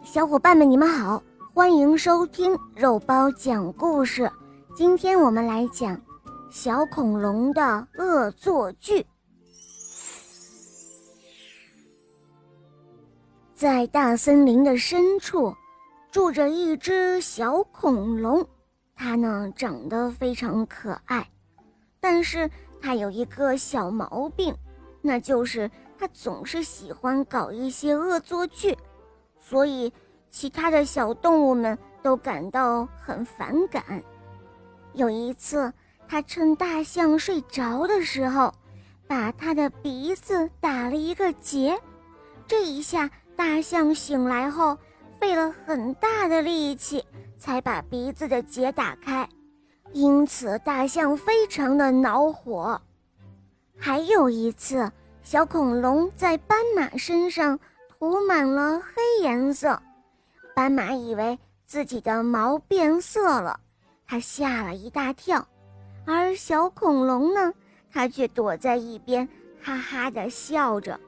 小伙伴们，你们好，欢迎收听肉包讲故事。今天我们来讲小恐龙的恶作剧。在大森林的深处，住着一只小恐龙，它呢长得非常可爱，但是它有一个小毛病，那就是它总是喜欢搞一些恶作剧。所以，其他的小动物们都感到很反感。有一次，他趁大象睡着的时候，把他的鼻子打了一个结。这一下，大象醒来后，费了很大的力气才把鼻子的结打开，因此大象非常的恼火。还有一次，小恐龙在斑马身上。涂满了黑颜色，斑马以为自己的毛变色了，它吓了一大跳。而小恐龙呢，它却躲在一边，哈哈的笑着。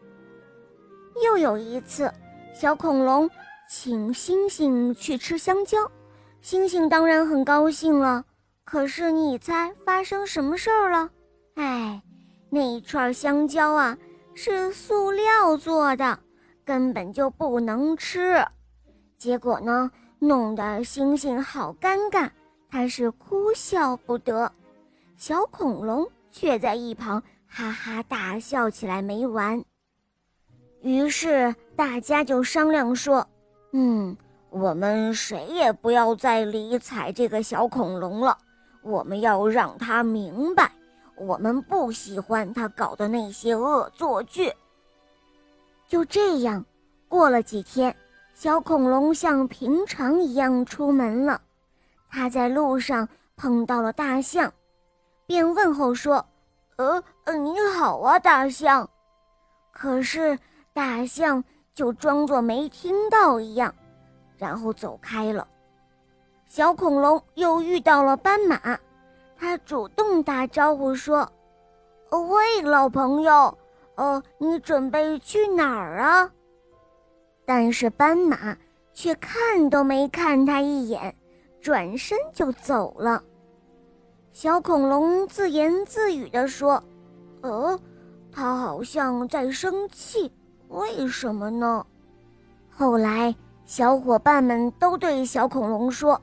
又有一次，小恐龙请星星去吃香蕉，星星当然很高兴了。可是你猜发生什么事儿了？哎，那一串香蕉啊，是塑料做的。根本就不能吃，结果呢，弄得星星好尴尬，他是哭笑不得，小恐龙却在一旁哈哈大笑起来没完。于是大家就商量说：“嗯，我们谁也不要再理睬这个小恐龙了，我们要让他明白，我们不喜欢他搞的那些恶作剧。”就这样，过了几天，小恐龙像平常一样出门了。他在路上碰到了大象，便问候说：“呃呃，你好啊，大象。”可是大象就装作没听到一样，然后走开了。小恐龙又遇到了斑马，他主动打招呼说：“喂，老朋友。”哦，你准备去哪儿啊？但是斑马却看都没看他一眼，转身就走了。小恐龙自言自语地说：“呃，他好像在生气，为什么呢？”后来，小伙伴们都对小恐龙说：“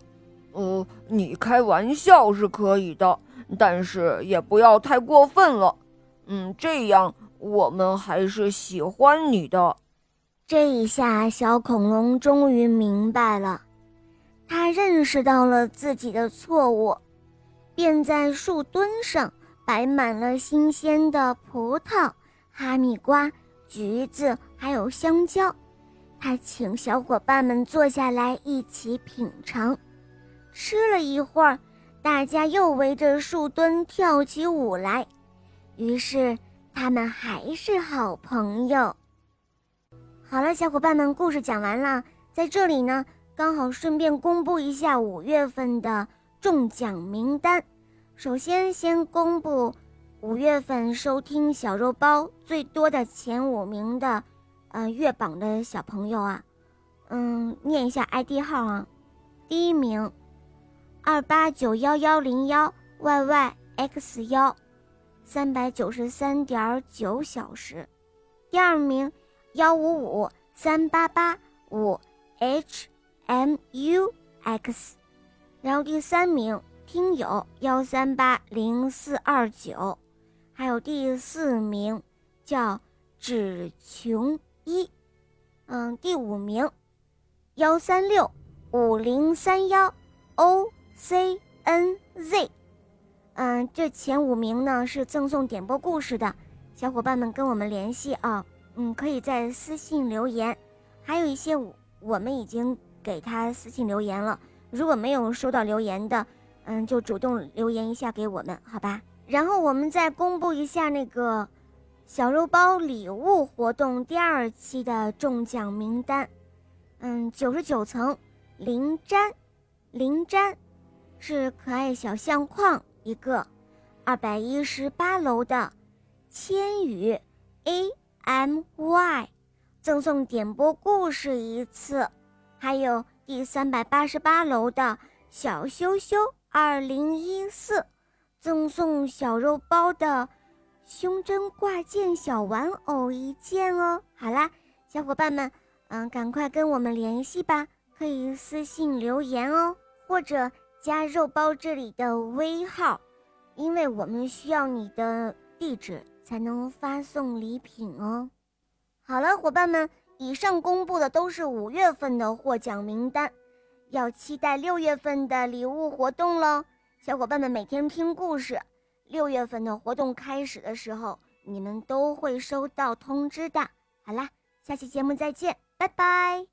呃，你开玩笑是可以的，但是也不要太过分了。嗯，这样。”我们还是喜欢你的。这一下，小恐龙终于明白了，他认识到了自己的错误，便在树墩上摆满了新鲜的葡萄、哈密瓜、橘子，还有香蕉。他请小伙伴们坐下来一起品尝。吃了一会儿，大家又围着树墩跳起舞来。于是。他们还是好朋友。好了，小伙伴们，故事讲完了。在这里呢，刚好顺便公布一下五月份的中奖名单。首先，先公布五月份收听小肉包最多的前五名的，呃，月榜的小朋友啊，嗯，念一下 ID 号啊。第一名，二八九幺幺零幺 yyx 幺。三百九十三点九小时，第二名幺五五三八八五 h m u x，然后第三名听友幺三八零四二九，还有第四名叫只穷一，嗯，第五名幺三六五零三幺 o c n z。嗯，这前五名呢是赠送点播故事的小伙伴们跟我们联系啊，嗯，可以在私信留言，还有一些我们已经给他私信留言了，如果没有收到留言的，嗯，就主动留言一下给我们，好吧？然后我们再公布一下那个小肉包礼物活动第二期的中奖名单，嗯，九十九层林詹，林詹是可爱小相框。一个，二百一十八楼的千羽 A M Y，赠送点播故事一次，还有第三百八十八楼的小羞羞二零一四，赠送小肉包的胸针挂件小玩偶一件哦。好啦，小伙伴们，嗯，赶快跟我们联系吧，可以私信留言哦，或者加肉包这里的微号，因为我们需要你的地址才能发送礼品哦。好了，伙伴们。以上公布的都是五月份的获奖名单，要期待六月份的礼物活动喽！小伙伴们每天听故事，六月份的活动开始的时候，你们都会收到通知的。好啦，下期节目再见，拜拜。